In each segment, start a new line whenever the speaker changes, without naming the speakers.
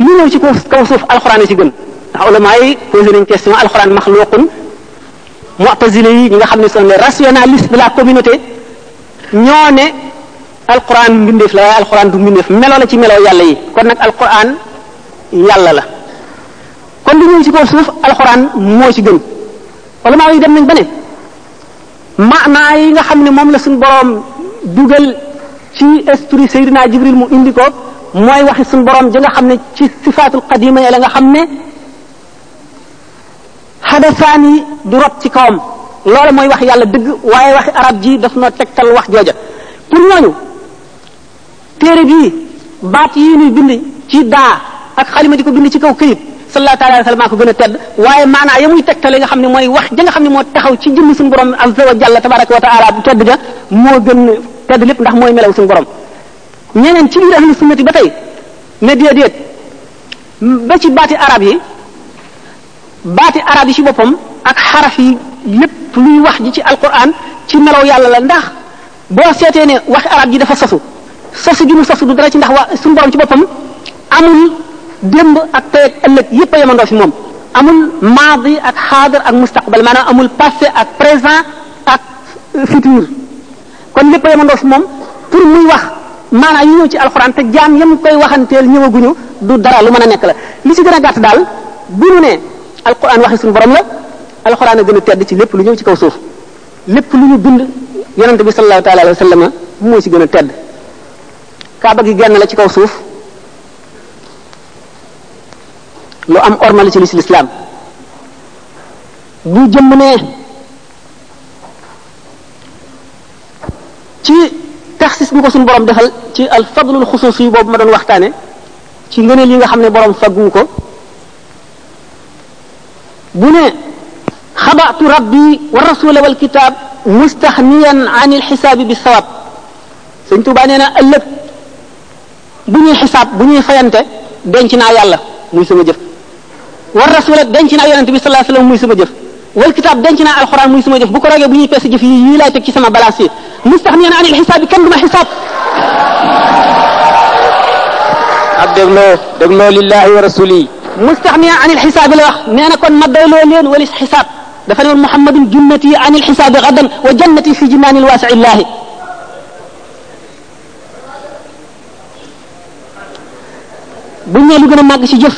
lu ñëw ci kaw kaw suuf alxuraan ci gën ndax ulama yi posé nañ question alxuraan maxluqun mu'tazila yi ñi nga xam ne sont les rationalistes de la communauté ñoo ne alxuraan mbindeef la waaye alxuraan du mbindeef melo la ci melo yàlla yi kon nag alxuraan yàlla la kon lu ñëw ci kaw suuf alxuraan moo ci gën ulama yi dem nañ ba ne maanaa yi nga xam ne moom la suñu boroom dugal ci esprit Seydina Jibril mu indi ko mooy waxi suñu boroom ji nga xam ne ci sifaatul qadima la nga xam ne xadasaan yi du rot ci kawam loolu mooy wax yàlla dëgg waaye waxi arab ji daf na tegtal wax jooja pour ñooñu téere bii baat yi ñuy bind ci daa ak xalima di ko bind ci kaw këyit sallallahu taala alayhi wa sallam maa ko gën a tedd waaye maanaa ya muy tegtale nga xam ne mooy wax ja nga xam ne moo taxaw ci jëmm suñu borom azza wa jalla tabaraka wa taala bu tedd ja moo gën tedd lépp ndax mooy melaw suñu borom ñeneen ci biir ahlu sunnati ba tey ne déedéet ba ci baati arab yi baati arab yi ci boppam ak xaraf yi lépp luy wax ji ci alquran ci melaw yàlla la ndax boo seetee ne waxi arab ji dafa sosu sosu gi mu sosu du dara ci ndax waa suñu borom ci boppam amul démb ak tey ak ëllëg yépp a yemandoo fi moom amul maadi ak xaadar ak mustaqbal maanaam amul passé ak présent ak futur kon lépp a yemandoo fi moom pour muy wax maanaam yi ñëw ci alxuraan te jaam yam koy waxanteel ñëwaguñu du dara lu mën a nekk la li ci gën a gàtt daal bu ñu ne alxuraan waxi suñu borom la alxuraan a gën a tedd ci lépp lu ñëw ci kaw suuf lépp lu ñu bind yonente bi sallallahu taala alayhi wa sallama moo ci gën a tedd kaaba gi genn la ci kaw suuf lu am orma la ci lis lislaam bu jëmm ne ci taxsis bi ko suñu borom defal ci al fadlul xusuus yi boobu ma doon waxtaane ci ngëneel yi nga xam ne borom faggu ko bu ne xabaatu rabbi wa rasula wal kitaab mustaxniyan an il xisaabi bi sawab sëñ Tuubaa nee na ëllëg bu ñuy xisaab bu ñuy fayante denc naa yàlla muy sama jëf war rasula denc naa yonente bi sallallahu alayhi wasallam muy sama jëf wal kitaab denc naa alxuraan muy sama jëf bu ko roogee bu ñuy peese jëf yi yii laay teg ci sama balance yi mustaxniyan an il xisaab bi kenn du ma xisaab
ab dégloo dégloo lillahi wa rasuli
mustaxniyan an il xisaab bi la wax nee na kon ma doyloo leen walis xisaab dafa ne woon muhammadun junnati an il xisaabi gadan wa jannati fi jinaani lwaasi illahi bu ñee lu gën a màgg ci jëf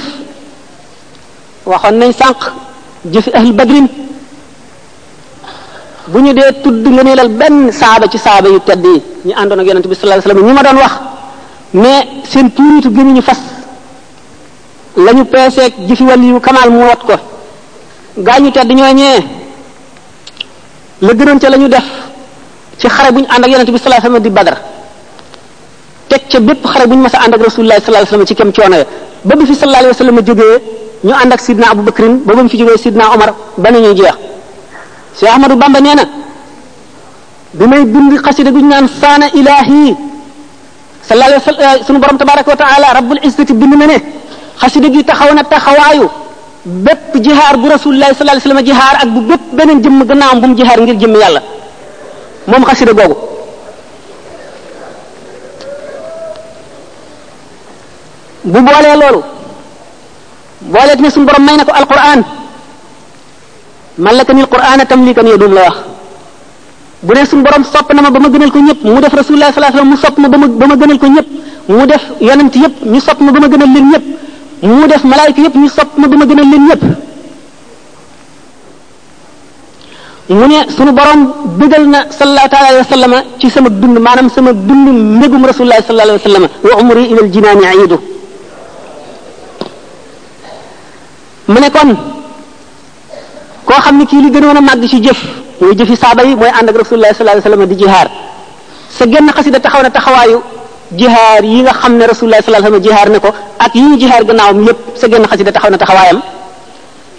waxoon nañ sànq jëfi ahlu badrin bu ñu dee tudd nga neelal benn saaba ci saaba yu tedd yi ñu àndoon ak yonent bi sallallahu alayhi wasallam ñi ma doon wax mais seen tuuritu gëmi ñu fas la ñu peeseeg jëfi wàlli yu kamaal mu wat ko gaañu tedd ñooñee la gënoon ca la ñu def ci xare bu ñu ànd ak yonent bi sallallahu alayhi wasallam di badar teg ca bépp xare bu ñu mas a ànd ak rasulullahi sallallahu alayhi wasallam ci kem coono ya ba bi fi sallallahu alayhi wasallam jógee ñu ànd ak sidna Abu Bakrin ba ba mu fi jógee sidna Omar ba nañu jeex Cheikh Ahmadou Bamba nee na bi may bind xasida gu ñu naan saana ilahi sallallahu alayhi wasallam sunu borom tabaraka wa taala rabbul izzati bind na ne xasida gi taxaw na taxawaayu bépp jihaar bu rasulullahi sallallahu alayhi wasallam jihaar ak bu bépp beneen jëmm gannaawam bu mu jihaar ngir jëmm yàlla moom xasida googu bu boolee loolu booleet ne suñu borom may na ko alquran malakani alquran tamlikan yadum la wax bu ne suñu borom sopp na ma ba ma gënal ko ñëpp mu def rasulullah sallallahu alayhi wasallam mu sopp ma ba ma ba ma gënal ko ñëpp mu def yonent yëpp ñu sopp ma ba ma gënal leen ñëpp mu def malaayika yëpp ñu sopp ma ba ma gënal leen ñëpp mu ne sunu borom bëggal na sallallahu taala alayhi wa sallama ci sama dund maanaam sama dund mbégum rasulullahi sallallahu alayhi wa sallama wa umri ilal jinaani aidu mu ne kon koo xam ne kii li gënoon a màgg ci jëf mooy jëfi saaba yi mooy ànd ak rasulullahi sallallahu alayhi wa sallama di jihaar sa genn xasida taxaw na taxawaayu jihaar yi nga xam ne rasulullahi sallallahu alayhi wa sallama jihaar ne ko ak yi ñu jihaar gannaawam yépp sa genn xasida taxaw na taxawaayam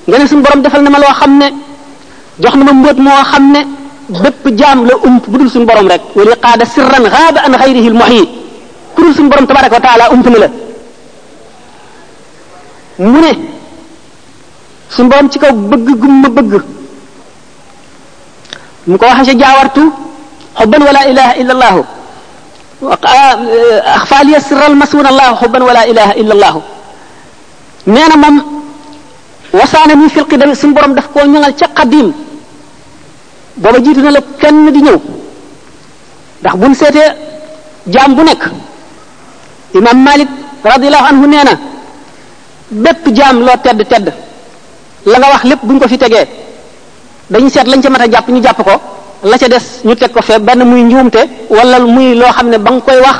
nga ne suñu borom defal na ma loo xam ne jox na ma mbóot moo xam ne bépp jaam la ump bu dul suñu borom rek wali qaada sirran gaaba an xayrihi lmuhyi ku dul suñu borom tabaraka wa taala ump na la mu ne suñu borom ci kaw bëgg gum ma bëgg mu ko waxee ca jaawartu xubban wala ilaha illa allahu axfaaliya sirral masuuna allahu xubban wala ilaha illa allahu nee na moom wasaana ni filqi day suñu borom daf koo ñoŋal ca xaddiim booba jiitu na la kenn di ñëw ndax buñ seetee jaam bu nekk imam malik radiallahu anhu nee na bépp jaam loo tedd tedd la nga wax lépp buñ ko fi tegee dañu seet lañ ca mat a jàpp ñu jàpp ko la ca des ñu teg ko fee benn muy njuumte wala muy loo xam ne ba nga koy wax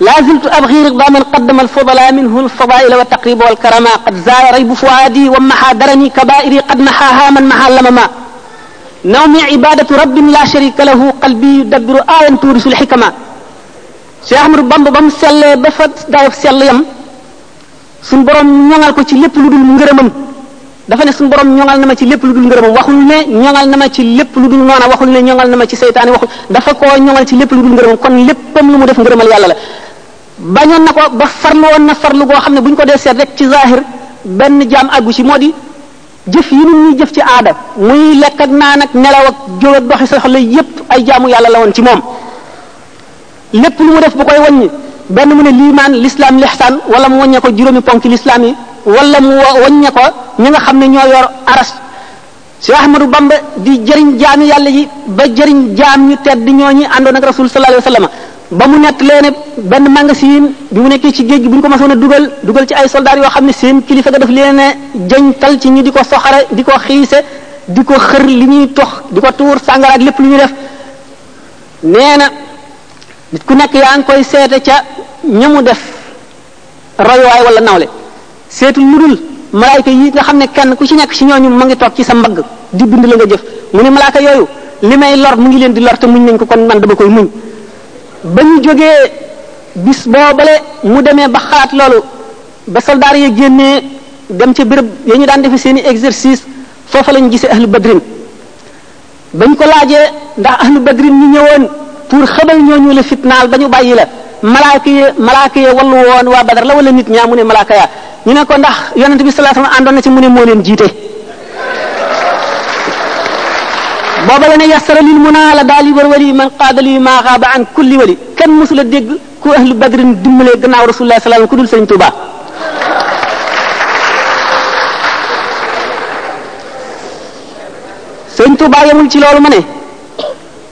لا زلت أبغي رضا من قدم الفضلاء منه الفضائل والتقريب والكرما قد زال ريب فؤادي ومحى درني كبائري قد محاها من محى اللمما نومي عبادة رب لا شريك له قلبي يدبر آية تورث الحكمة شيخ عمر Bamba بم سيال sellee دايف سيال يم sell suñ borom ñoŋal ko ci lépp lu dul ngërëmam dafa ne suñu borom ñoŋal na ma ci lépp lu dul ngërëmam waxul ne ñoŋal na ma ci lépp lu dul noona waxul ne ñoŋal na ma ci seytaane waxul dafa koo ñoŋal ci lépp lu dul ngërëmam kon léppam lu mu def ngërëmal yàlla la bañoon na ko ba farlu woon na farlu goo xam ne bu ñu ko dee seet rek ci zahir benn jaam àggu ci moo di jëf yi nit ñuy jëf ci aada muy lekk ak naan ak nelaw ak jóg ak doxi sa xol yépp ay jaamu yàlla la woon ci moom lépp lu mu def bu koy wàññi benn mu ne liimaan lislaam lixsaan wala mu wàññe ko juróomi ponk lislaam yi wala mu wàññe ko ñi nga xam ne ñoo yor aras Cheikh Ahmadou Bamba di jëriñ jaami yàlla yi ba jëriñ jaam ñu tedd ñooñi àndoon ak rasul sallallahu alayhi wa sallam ba mu nett leen benn magasin bi mu nekkee ci géej gi bu ñu ko masoon a dugal dugal ci ay soldats yoo xam ne seen kilifa ga daf leen a jañtal ci ñu di ko soxare di ko xiise di ko xër li ñuy tox di ko tuur sàngara ak lépp lu ñuy def nee na nit ku nekk yaa ngi koy seete ca ñamu def royuwaay wala nawle seetu lu dul malaayka yi nga xam ne kenn ku ci nekk ci ñooñu ma ngi toog ci sa mbagg di bind la nga jëf mu ne malaaka yooyu li may lor mu ngi leen di lor te muñ nañ ko kon man dama koy muñ ba ñu jógee bis boobale mu demee ba xalaat loolu ba soldaar ya génnee dem ca béréb ya ñu daan defe seeni exercice foofa lañ gisee ahlu badrin bañ ko laajee ndax ahlu badrin ñu ñëwoon pour xëbal ñooñu la fitnaal ba ñu bàyyi la malaaka yi malaaka yi wallu woon waa badar la wala nit ñaa mu ne malaaka ya ñu ne ko ndax yonent bi sallallahu alayhi wasallam àndoon na ci mu ne moo leen jiite booba la ne yassara lil muna la daal yi war wali man qaada li maa xaaba an kulli wali kenn mosula dégg ku ahlu badrin dimbalee gannaaw rasulullah sallallahu alayhi wasallam ku dul sëriñ Tuubaa sëñ Tuubaa yemul ci loolu ma ne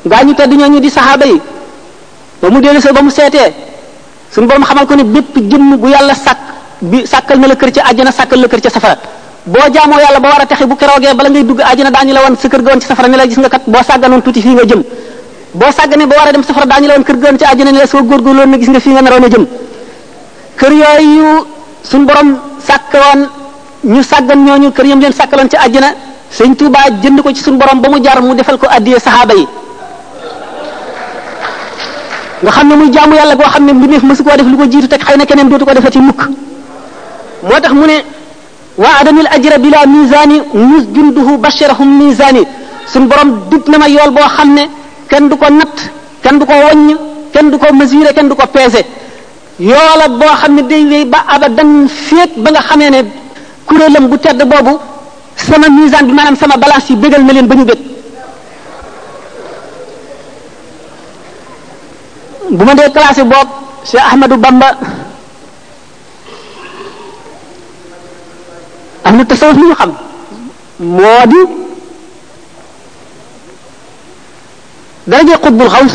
gaa ñu tedd ñooñu di saxaaba yi ba mu dellu see ba mu seetee suñu borom xamal ko ne bépp jëmm bu yàlla sàkk bi sàkkal na la kër ca àjjana sàkkal la kër ca safara boo jaamoo yàlla ba war a texe bu keroogee bala ngay dugg àjjana daañu la woon sa kër ga woon ci safara ne la gis nga kat boo sàgganoon tuuti fii nga jëm boo sàgganee ba war a dem safara daañu la woon kër ga woon ci àjjana ne la soo góorgóorloon na gis nga fii nga naroon a jëm kër yooyu suñu borom sàkk woon ñu sàggan ñooñu kër yam leen sàkkaloon ci àjjana sëñ Touba jënd ko ci suñu borom ba mu jar mu defal ko addiyee saxaaba yi nga xam ne muy jaamu yàlla goo xam ne mbindeef mësu koo def lu ko jiitu teg xëy na keneen dootu ko defati mukk moo tax mu ne waa adamil ajra bila misaani mus junduhu basharahum misaani suñ borom dig na ma yool boo xam ne kenn du ko natt kenn du ko wàññ kenn du ko mesurer kenn du ko peese yoola boo xam ne day wéy ba abadan féeg ba nga xamee ne kuréelam bu tedd boobu sama misaan bi maanaam sama balance yi bégal na leen ba ñu bég bu ma dee classé boobu Cheikh Ahmadou Bamba am na tasawuf li ñu xam moo di daraje xutbul xaws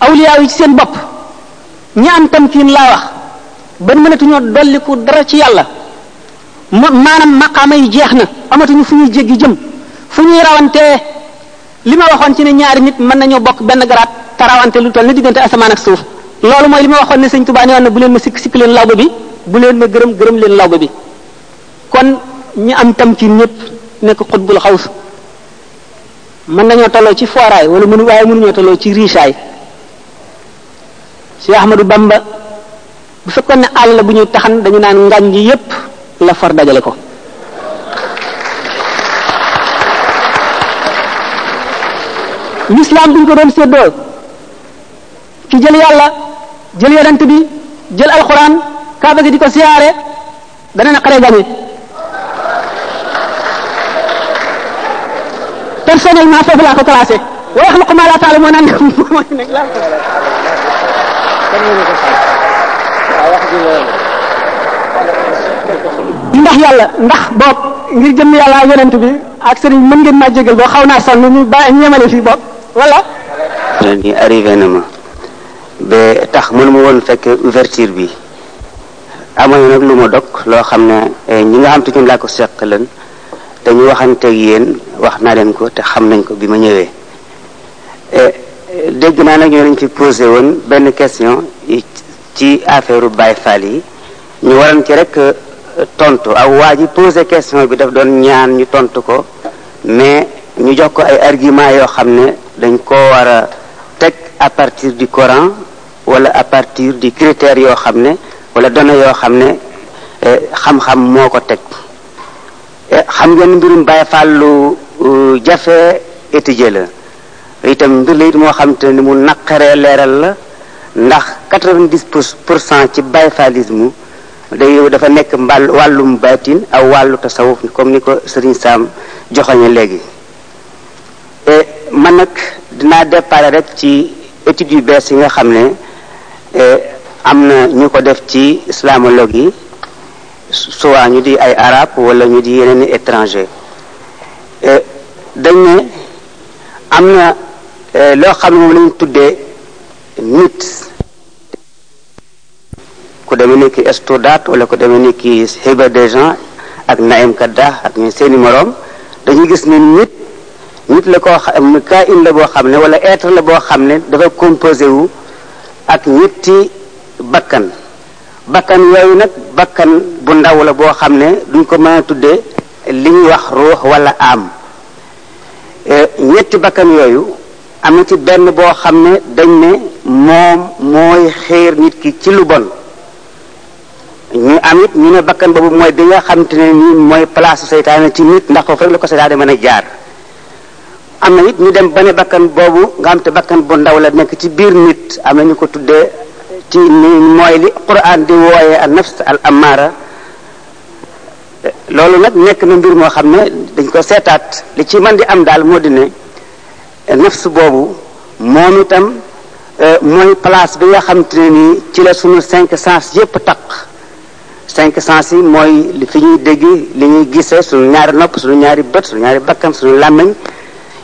awliyaa yi ci seen bopp ñi am tamkiin laa wax ban mënatuñoo dolliku dara ci yàlla ma maanaam maqaama yi jeex na amatuñu fu ñuy jéggi jëm fu ñuy rawantee li ma waxoon ci ne ñaari nit mën nañoo bokk benn garaat te rawante lu toll ni diggante asamaan ak suuf loolu mooy li ma waxoon ne sëñ Tuubaa ne woon na bu leen ma sikk sikk leen lawba bi bu leen ma gërëm gërëm leen lawba bi kon ñi am tamkiin ñëpp nekk xutbul xaws mën nañoo tolloo ci fooraay wala mënu waaye mënuñoo tolloo ci riisaay si Ahmadou Bamba bu fekkoon ne àll bu ñu taxan dañu naan ngañ ji yépp la for dajale ko l'islam bi ñu ko doon séddoo ki jël yàlla jël yonent bi jël alxuraan kaaba gi di ko siyaare dana na xare gañe personnellement foofu laa ko classé wa yaxluqu ma la taalamuun an mooy nekk laa ndax yàlla ndax boog ngir jëm yàlla ak yonent bi ak sëriñ mën ngeen maa jégal boo xaw naa sonn ñu ba ñu yemale fii boog wala
ni arrivé na ma ba tax mënuma woon fekk ouverture bi amoon nag lu ma dog loo xam ne ñi nga xam te ñoom laa ko seq leen te ñu waxanteeg yéen wax naa leen ko te xam nañ ko bi ma ñëwee dégg naa nag ñoo leen ci posé woon benn question ci affaire Baye Fall yi ñu waroon ci rek tontu aw waa ji posé question bi daf doon ñaan ñu tontu ko mais ñu jox ko ay argument yoo xam ne dañ koo war a teg à partir du Coran wala à partir du critère yoo xam ne wala données yoo xam ne xam-xam moo ko teg xam ngeen mbirum Baay Faal lu jafe étudier la itam mbir la it moo xam te ni mu naqaree leeral la ndax quatre-vingt-dix pour cent ci Baay Faalisme day dafa nekk mbal wàllum baatin aw wàllu tasawuf comme ni ko Sëriñ Saam joxoñe léegi man nag dinaa déparé rek ci études yu bees yi nga xam ne am na ñu ko def ci islamologue yi soit ñu di ay arab wala ñu di yeneen étranger dañ ne am na loo xam ne moom lañu tuddee nit ku demee ni ki Estodate wala ku demee ni ki Hiba Dejan ak Naïm Kaddah ak ñu seeni moroom dañuy gis ni nit nit la koo xam kaa in la boo xam ne wala être la boo xam ne dafa composé wu ak ñetti bakkan bakkan yooyu nag bakkan bu ndaw la boo xam ne duñ ko mën a tuddee li ñuy wax ruux wala am ñetti bakkan yooyu am na ci benn boo xam ne dañ ne moom mooy xéer nit ki ci lu bon ñu am it ñu ne bakkan boobu mooy bi nga xam te ne nii mooy place seytaane ci nit ndax foofu rek la ko seytaane mën a jaar am na it ñu dem ba ne bakkan boobu nga xam te bakkan bu ndaw la nekk ci biir nit am na ñu ko tuddee ci ni mooy li quran di wooyee al nafs al amara loolu nag nekk na mbir moo xam ne dañ ko seetaat li ci man di am daal moo di ne nafs boobu moom itam mooy place bi nga xam te ne nii ci la sunu cinq sens yépp taq cinq sens yi mooy li fi ñuy dégg li ñuy gisee sunu ñaari nopp sunu ñaari bët sunu ñaari bakkan sunu làmmiñ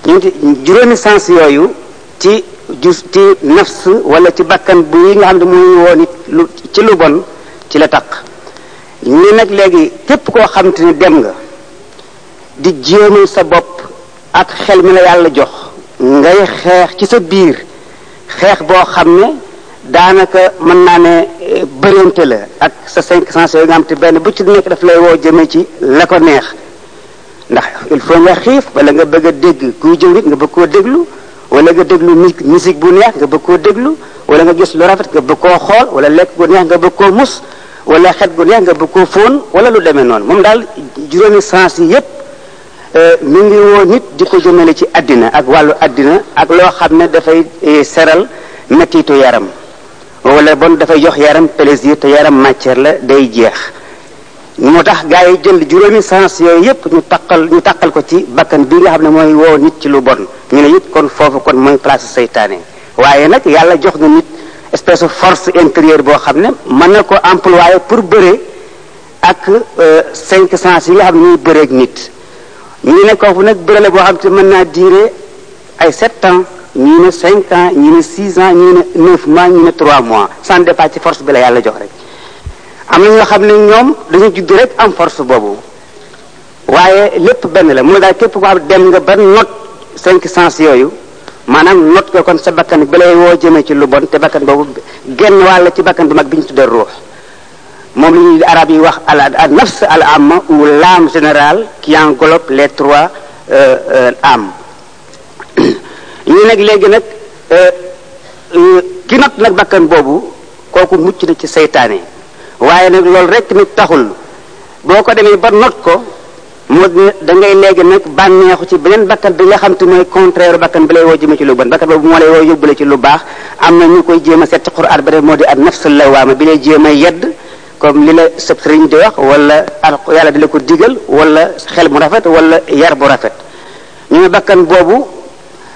ñu juróomi sens yooyu ci ju ci nafs wala ci bakkan bu yi nga xam ne muy woo nit lu ci lu bon ci la taq ñu nag léegi képp koo xam te ne dem nga di jéemal sa bopp ak xel mi la yàlla jox ngay xeex ci sa biir xeex boo xam ne daanaka mën naa ne bëreente la ak sa cinq cent yooyu nga xam te benn bu ci nekk daf lay woo jëmee ci la ko neex ndax il faut nga xiif wala nga bëgg a dégg kuy jëw nit nga bëgg koo déglu wala nga déglu musique bu neex nga bëgg koo déglu wala nga gis lu rafet nga bëgg koo xool wala lekk gu neex nga bëgg koo mus wala xet gu neex nga bëgg koo fóon wala lu demee noonu moom daal juróomi sens yi yépp mi ngi woo nit di ko jëmale ci àddina ak wàllu àddina ak loo xam ne dafay seral mettitu yaram wala bon dafay jox yaram plaisir te yaram matière la day jeex moo tax gars yi jël juróomi sens yooyu yépp ñu taqal ñu taqal ko ci bakkan bi nga xam ne mooy woo nit ci lu bon ñu ne it kon foofu kon mooy place seytaane waaye nag yàlla jox na nit espèce de force intérieure boo xam ne mën na ko employé pour bëre ak cinq sens yi nga xam ne ñuy bëreeg nit ñu ngi nekk foofu nag bërale boo xam te mën naa diire ay sept ans ñii ne cinq ans ñii ne six ans ñii ne neuf mois ñii ne trois mois sans départ ci force bi la yàlla jox rek am na ñoo xam ne ñoom dañu judd rek am force boobu waaye lépp benn la mu daal képp ko xam dem nga ba not cinq sens yooyu maanaam not ko kon sa bakkan bi lay woo jëmee ci lu bon te bakkan boobu genn wàll ci bakkan bu mag bi ñu tuddee ruux moom la ñuy arab yi wax al al nafs al amma ou l'âme générale qui englobe les trois euh, euh, âmes ñu nag léegi nag euh, euh, ki not nag bakkan boobu kooku mucc na ci seytaane waaye nag loolu rekk nag taxul boo ko demee ba not ko moo ne da ngay léegi nag bànneexu ci beneen bakkan bi nga xam te mooy contraire bakkan bi lay woo jëme ci lu bon bakkan boobu moo lay woo yóbbule ci lu baax am na ñu koy jéem a seet ci Qur'an ba moo di ak nafsul lawaama bi lay jéem a yedd comme li la sëb sëriñ di wax wala al yàlla di la ko digal wala xel mu rafet wala yar bu rafet ñu ne bakkan boobu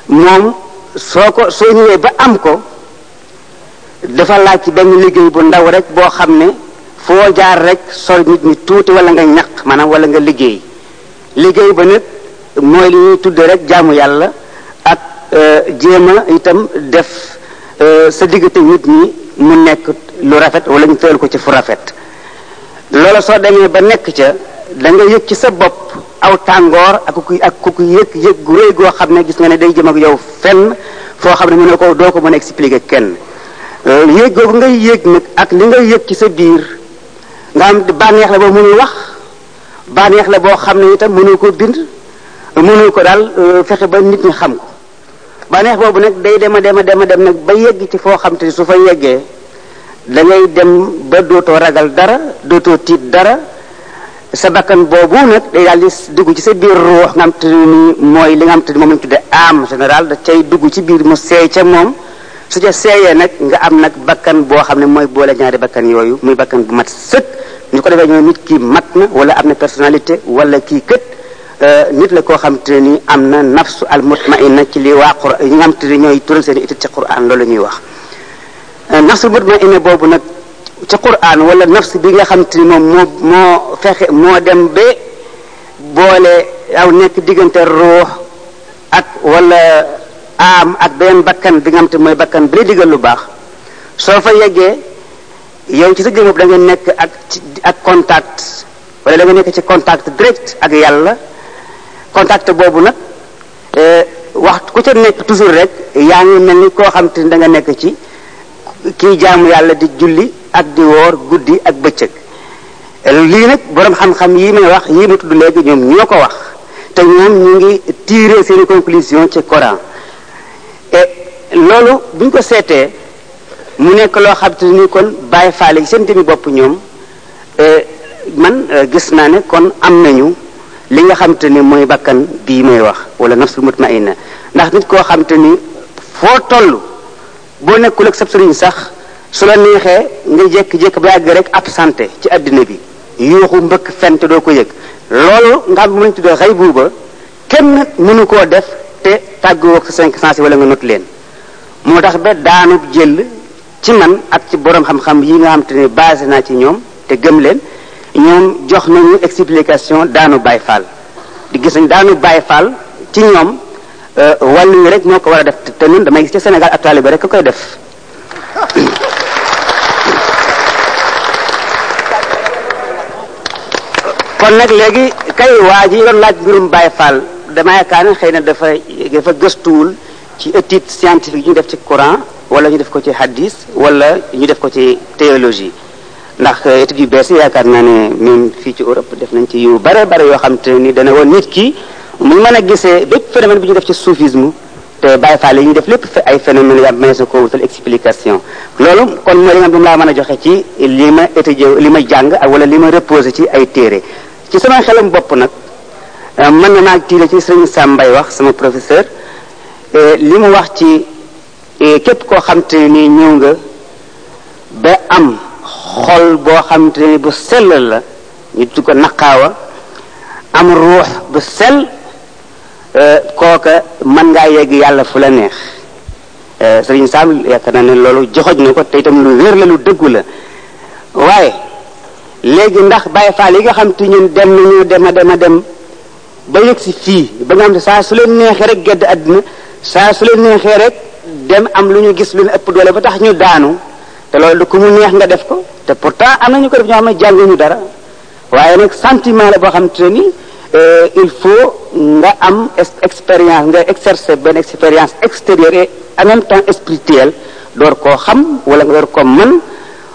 moom soo ko soo ñëwee ba am ko dafa laaj ci benn liggéey bu ndaw rek boo xam ne foo jaar rek sol nit ñi tuuti wala nga ñaq maanaam wala nga liggéey liggéey ba nag mooy li ñuy tudde rek jaamu yàlla ak jéem a itam def sa diggante nit ñi mu nekk lu rafet wala ñu tëral ko ci fu rafet loola soo demee ba nekk ca da nga yëg ci sa bopp aw tàngoor ak ku ak ku yëg yëg gu rëy goo xam ne gis nga ne day jëm ak yow fenn foo xam ne mu ne ko doo ko mën a expliquer kenn yëg googu ngay yëg nag ak li ngay yëg ci sa biir nga am bànneex la boo mënul wax bànneex la boo xam ne itam mënoo ko bind mënoo ko daal fexe ba nit ñi xam ko bànneex boobu nag day dem a dem a dem a dem nag ba yegg ci foo xam te ni su fa yeggee da ngay dem ba dootoo ragal dara dootoo tiit dara sa bakkan boobu nag day daal di dugg ci sa biir ruux nga xam te ni mooy li nga xam te ni moom lañ tuddee am général da cay dugg ci biir mu seey ca moom su ca seeyee nag nga am nag bakkan boo xam ne mooy boole ñaari bakkan yooyu muy bakkan bu mat sëkk ñu ko defee ñoo nit kii mat na wala am na personnalité wala kii kët nit la koo xam te ne nii am na nafsu al mutmainna ci li waa qur ñi nga xam te ne ñooy tural seen itit ci quran loolu ñuy wax nafsu al mutmainna boobu nag ci quran wala nafs bi nga xam te ni moom moo moo fexe moo dem ba boole aw nekk diggante ruux ak wala am ak beneen bakkan bi nga xam te mooy bakkan bi lay digal lu baax soo fa yeggee yow ci sa jëmm da nga nekk ak ak contact wala da nga nekk ci contact direct ak yàlla contact boobu nag wax ku ca nekk toujours rek yaa ngi mel ni koo xam te ne da nga nekk ci kii jaamu yàlla di julli ak di woor guddi ak bëccëg lii nag borom xam-xam yi may wax yi ma tudd léegi ñoom ñoo ko wax te ñoom ñu ngi tirer seen conclusion ci Coran et loolu bu ñu ko seetee mu nekk loo xam te ni kon bàyyi faale yi seen jëmi bopp ñoom man gis naa ne kon am nañu li nga xam te ni mooy bakkan bii may wax wala nafsul mutmainna ndax nit koo xam te ni foo toll boo nekkul ak sab sëriñ sax su la neexee nga jékki-jékki ba yàgg rek absenté ci àddina bi yuuxu mbëkk fent doo ko yëg loolu nga xam ne mën tuddee xay buuba kenn mënu koo def te tàggoo ak sa cinq sens wala nga not leen moo tax ba daanub jël ci man ak ci boroom xam-xam yi nga xam te ne basé naa ci ñoom te gëm leen ñoom jox nañu explication daanu Baay Faal di gis nañ daanu Baay Faal ci ñoom wàllu yi rek ñoo ko war a def te ñun damay gis ci Sénégal ak taalibe rek ko koy def kon nag léegi kay waa ji doon laaj mbirum Baay Faal dama yaakaar ne xëy na dafa dafa gëstuwul ci étude scientifique yi ñu def ci Coran wala ñu def ko ci hadis wala ñu def ko ci théologie ndax études yu bees yi yaakaar naa ne même fii ci Europe def nañ ci yu bare bare yoo xam te ni dana woon nit ki mu mën a gisee bépp phénomène bi ñu def ci soufisme te Baye Fall yi ñu def lépp ay phénomène ya mais ko wutal explication loolu kon mooy li nga xam ne moom laa mën a joxe ci li ma étudier li ma jàng ak wala li ma reposé ci ay téere ci sama xelam bopp nag mën na naag tiire ci sëriñ Sam Mbaye wax sama professeur li mu wax ci képp koo xam te ni ñëw nga ba am xol boo xam te ni bu sell la ñu tudd ko naqaawa am ruux bu sell kooka mën ngaa yegg yàlla fu la neex Sëriñ Saam yaakaar naa ne loolu joxoj na ko te itam lu wér la lu dëggu la waaye léegi ndax Baye Fall yi nga xam te ñun dem nañu dem a dem a dem ba yëg si fii ba nga xam ne saa su leen neexee rek gedd àddina saa su leen neexee rek dem am lu ñu gis lu leen ëpp doole ba tax ñu daanu te loolu du ku mu neex nga def ko te pourtant am na ñu ko def ñoo xam ne jànguñu dara waaye nag sentiment la boo xam te ni il faut nga am expérience nga exercer benn expérience extérieure et en même temps spirituelle door koo xam wala nga door ko mën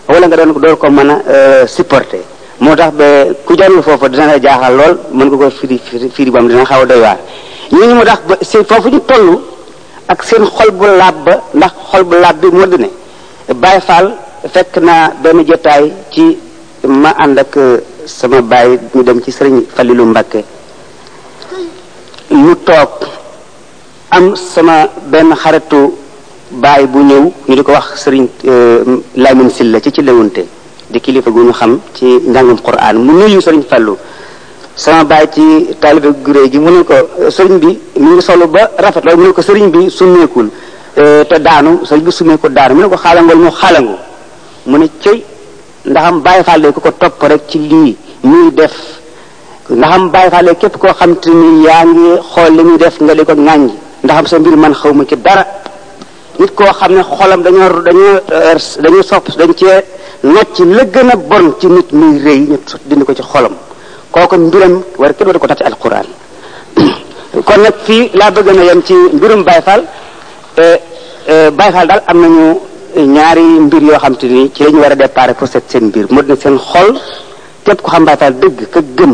wala nga doon door ko mën a supporter moo tax ba ku jàll foofu dina la jaaxal lool mën nga ko firi firi bam dina xaw a doy waar ñooñu moo tax ba si foofu ñu toll ak seen xol bu laab ba ndax xol bu laab bi moo di ne Baye Fall fekk naa benn jotaay ci ma ànd ak sama baay ñu dem ci sëriñ Falilu Mbàkke ñu toog am sama benn xaritu baay bu ñëw ñu di ko wax sëriñ Lamine Silla ci ci lewunte di kilifa gu ñu xam ci njàngum Qur'an mu nuyu sëriñ Fallu sama baay ci taalibe gu réy gi mu ne ko sëriñ bi mu ngi solo ba rafet loolu mu ne ko sëriñ bi summeekul te daanu sëriñ bi summeeku daanu mu ne ko xaalangool mu xaalangu mu ne cëy ndaxam bàyyi faale ku ko topp rek ci lii muy def ndaxam bàyyi faale képp koo xam te ni yaa ngi xool li muy def nga di ko ŋàññ ndaxam sa mbir man xaw ma ci dara nit koo xam ne xolam dañoo dañoo dañoo sopp dañ cee not ci la gën a bon ci nit muy rëy ñu dindi ko ci xolam kooku mbiram war kenn war ko tax ci alquran kon nag fii laa bëgg na yem ci mbirum Baye Fall Baye Fall daal am nañu ñaari mbir yoo xam te ni ci lañu war a déparé pour set seen mbir moo dina seen xol képp ku xam Baye Fall dëgg ka gëm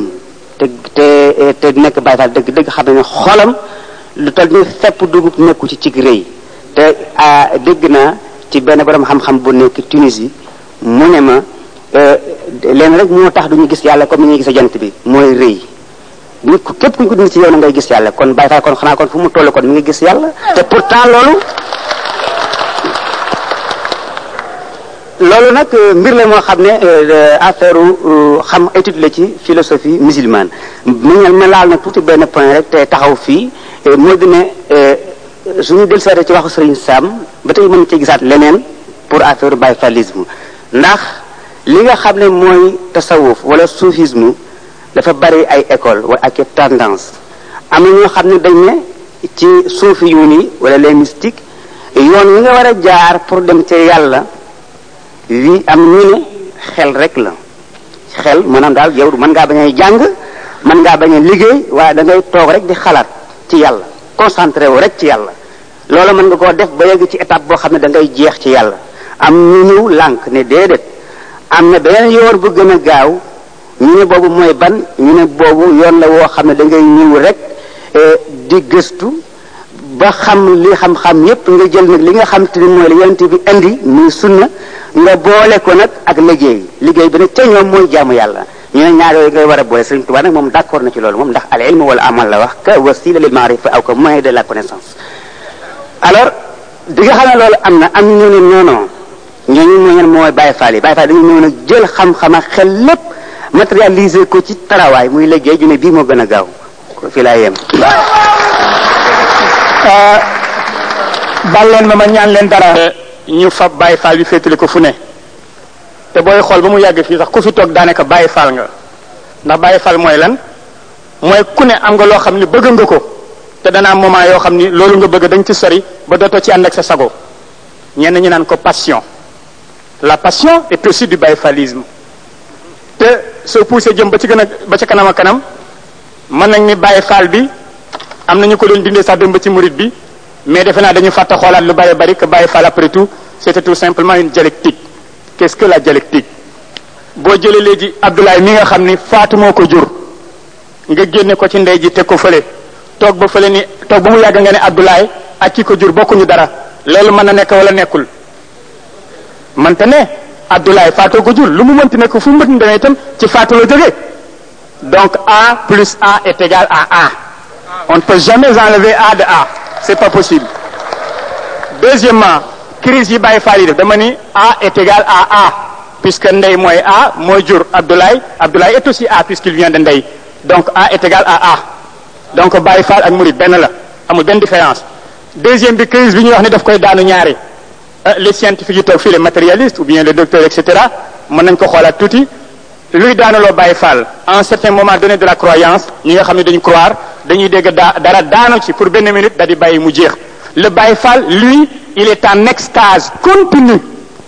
te te te nekk Baye Fall dëgg dëgg xam ne ne xolam lu toll ni fepp dugub nekku ci cig rëy te dégg naa ci benn borom xam-xam bu nekk Tunisie mu ne ma leen rek moo tax duñu gis yàlla comme ni ñuy gis jant bi mooy rëy nit ku képp kuñ ko dindi ci yow na ngay gis yàlla kon Baye Fall kon xanaa kon fu mu toll kon mi ngi gis yàlla te pourtant loolu loolu nag mbir la moo xam ne affaire xam étude la ci philosophie musulmane ma ma laal nag tuuti benn point rek te taxaw fii moo di ne suñu del seete ci waxu Serigne Sam ba tey mën ci gisaat leneen pour affaire Baye Fallisme ndax li nga xam ne mooy tasawuf wala soufisme dafa bari ay école wala ak tendance am na ñoo xam ne dañ ne ci suufi yu ni wala les mystiques yoon wi nga war a jaar pour dem ca yàlla wi am ñu ne xel rek la xel maanaam daal yow mën ngaa bañ a jàng mën ngaa bañ a liggéey waaye da ngay toog rek di xalaat ci yàlla concentré wu rek ci yàlla loolu mën nga koo def ba yegg ci étape boo xam ne da ngay jeex ci yàlla am ñu ñëw lànk ne déedéet am na beneen yoon bu gën a gaaw ñu ne boobu mooy ban ñu ne boobu yoon la woo xam ne da ngay ñëw rek di gëstu ba xam li xam-xam yépp nga jël nag li nga xam te ni mooy la yonent bi indi muy sunna nga boole ko nag ak liggéey liggéey bi nag ca ñoom mooy jaamu yàlla ñu ne ñaar yooyu ngay war a boole Sëriñ Tuubaa nag moom d'accord na ci loolu moom ndax al ilmu wala amal la wax ka wasila lil maarifa aw ka moyen de la connaissance alors di nga xam ne loolu am na am ñu ne non non ñooñu mooy ñan mooy Baye Fall yi Baye Fall dañu ñëw nag jël xam-xam ak xel lépp matérialiser ko ci tarawaay muy liggéey ju ne bii moo gën a gaaw ko fi laa yem
bal leen ma ma ñaan leen dara ñu fab Baye Fall bi féetale ko fu ne te booy xool ba mu yàgg fii sax ku fi toog daanaka Baye Fall nga ndax Baye Fall mooy lan mooy ku ne am nga loo xam ni bëgg nga ko te dana am moment yoo xam ni loolu nga bëgg dañ ci sori ba dootoo ci ànd ak sa sago ñenn ñi naan ko passion la passion est aussi du bayfalisme te soo poussé jëm ba ci gën a ba ci kanam a kanam mën nañ ni bàyyi faal bi am na ñu ko doon dindee sax dem ba ci murit bi mais defe naa dañu fàtte xoolaat lu bari bari que bàyyi faal après tout c'était tout simplement une dialectique qu'est-ce que la dialectique boo jëlee léegi Abdoulaye mi nga xam ni Fatou moo ko jur nga génne ko ci ndey ji teg ko fële toog ba fële ni toog ba mu yàgg nga ne Abdoulaye ak ki ko jur bokkuñu dara loolu mën na nekk wala nekkul mënta ne Abdoulaye Fatou ko jur lu mu mënti nekk fu mu mënti demee itam ci Fatou la jógee donc A plus A est égal à A on ne peut jamais enlever A de A c'est pas possible deuxièmement crise yi bàyyi faal yi def dama ni A est égal à A puisque ndey mooy A mooy jur Abdoulaye Abdoulaye est aussi A puisqu'il vient de ndey donc A est égal à A donc Baye Fall ak Mouride benn la amul benn différence deuxième bi crise bi ñuy wax ne daf koy daanu ñaari les scientifiques yi toog fii les matérialistes ou bien les docteurs et cetera mën nañ ko xoolaat tuuti luy daanaloo Baye Fall à un certain moment donné de la croyance ñi nga xam ne dañu croire dañuy dégg daa dara daanu ci pour benn minute da di bàyyi mu jeex le Baye Fall lui il est en extase continue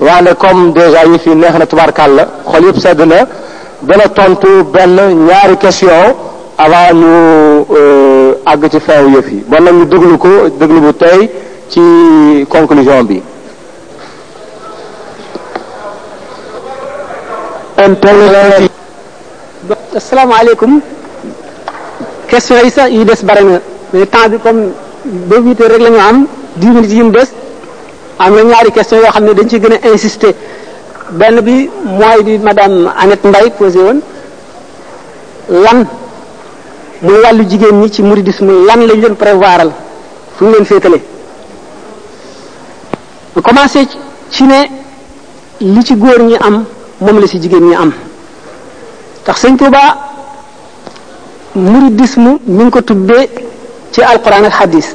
waa ne comme déjà yi fi neex na tubaarkàl la xol yëpp sedd na dana tontu benn ñaari question avant ñu euh, àgg ci fin wu yëf yi bon nag ñu déglu ko déglu bu tey ci conclusion bi intelligence
asalaamaaleykum question yi sax yi des bare na mais temps bi comme ba huit heures rek la ñu am dix minutes yi mu des am na ñaari question yoo xam ne dañ ci gën a insister benn bi mooy bi madame Annette Mbaye posé woon lan muy wàllu jigéen ñi ci mouridisme lan lañ leen prévoiral fu ñu leen féetale bu commencé ci ne li ci góor ñi am moom la ci jigéen ñi am tax sëñ Tuuba mouridisme mi ngi ko tuddee ci alquran ak hadis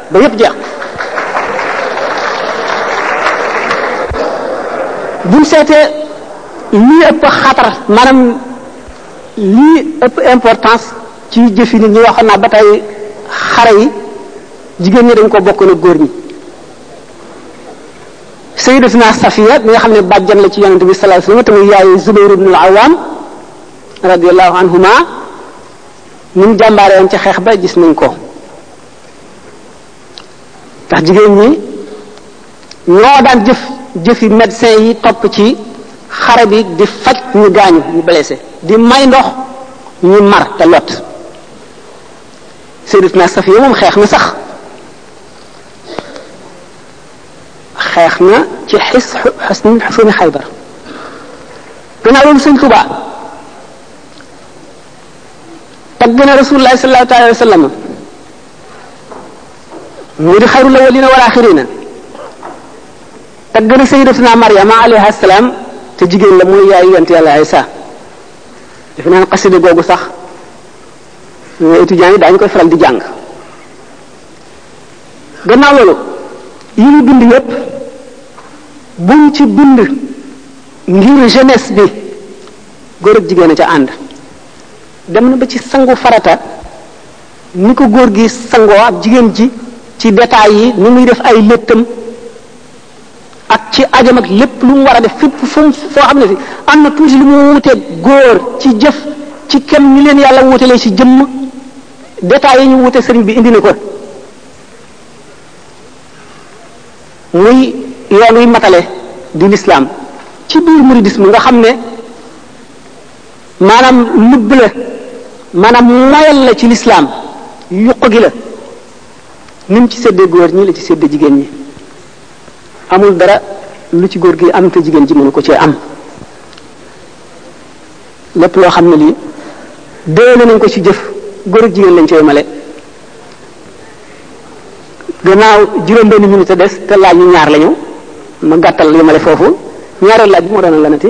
ba yépp jeex buñ seetee lii ëpp xatar maanaam lii ëpp importance ci jëfi nit ñi waxoon naa ba tey xare yi jigéen ñi dañ ko bokk na góor ñi sayyidatuna Safiya mi nga xam ne bàjjan la ci yonente bi sallallahu alayhi wasallam tamit yaayu Zubayr ibn al-Awwam radiyallahu anhuma ni mu jàmbaare woon ca xeex ba gis nañ ko ndax jigéen ñi ñoo daan jëf jëfi médecin yi topp ci xare bi di faj ñu gaañu ñu blessé di may ndox ñu mar te lot Sayyidatuna Safiya moom xeex na sax xeex na ci xis xusni xusni Xaybar gannaaw loolu Sëñ Tuubaa tagg na rasulullahi sallallahu taala wa sallam mu di xayrul awwalina wal axirina tagg na sayyidatuna Maryama alayha salaam te jigéen la mooy yaayu yonent yàlla Isa defe naa xasida googu sax étudiants yi daañu koy faral di jàng gannaaw loolu yi ñu bind yépp buñ ci bind ngir jeunesse bi góor ak jigéen a ca ànd dem na ba ci sangu farata ni ko góor gi sangoo ak jigéen ji ci détails yi ni muy def ay léttam ak ci ajam ak lépp lu mu war a def fépp fu mu foo xam ne fi am na tuuti lu mu wuuteeg góor ci jëf ci kem ni leen yàlla wuutalee ci jëmm détails yi ñu wuute sëriñ bi indi na ko muy yoon wi matale di lislaam ci biir muridisme nga xam ne maanaam lubb la maanaam moyal la ci lislaam yuq gi la ni mu ci séddee góor ñi la ci séddee jigéen ñi amul dara lu ci góor gi am te jigéen ji mënu ko cee am lépp loo xam ne lii déwéne nañ ko ci jëf góor ak jigéen lañ cay male gannaaw juróom-benn minute des te laaj yi ñaar lañu ma gàttal li ma le foofu ñaareelu laaj bi moo doon lanati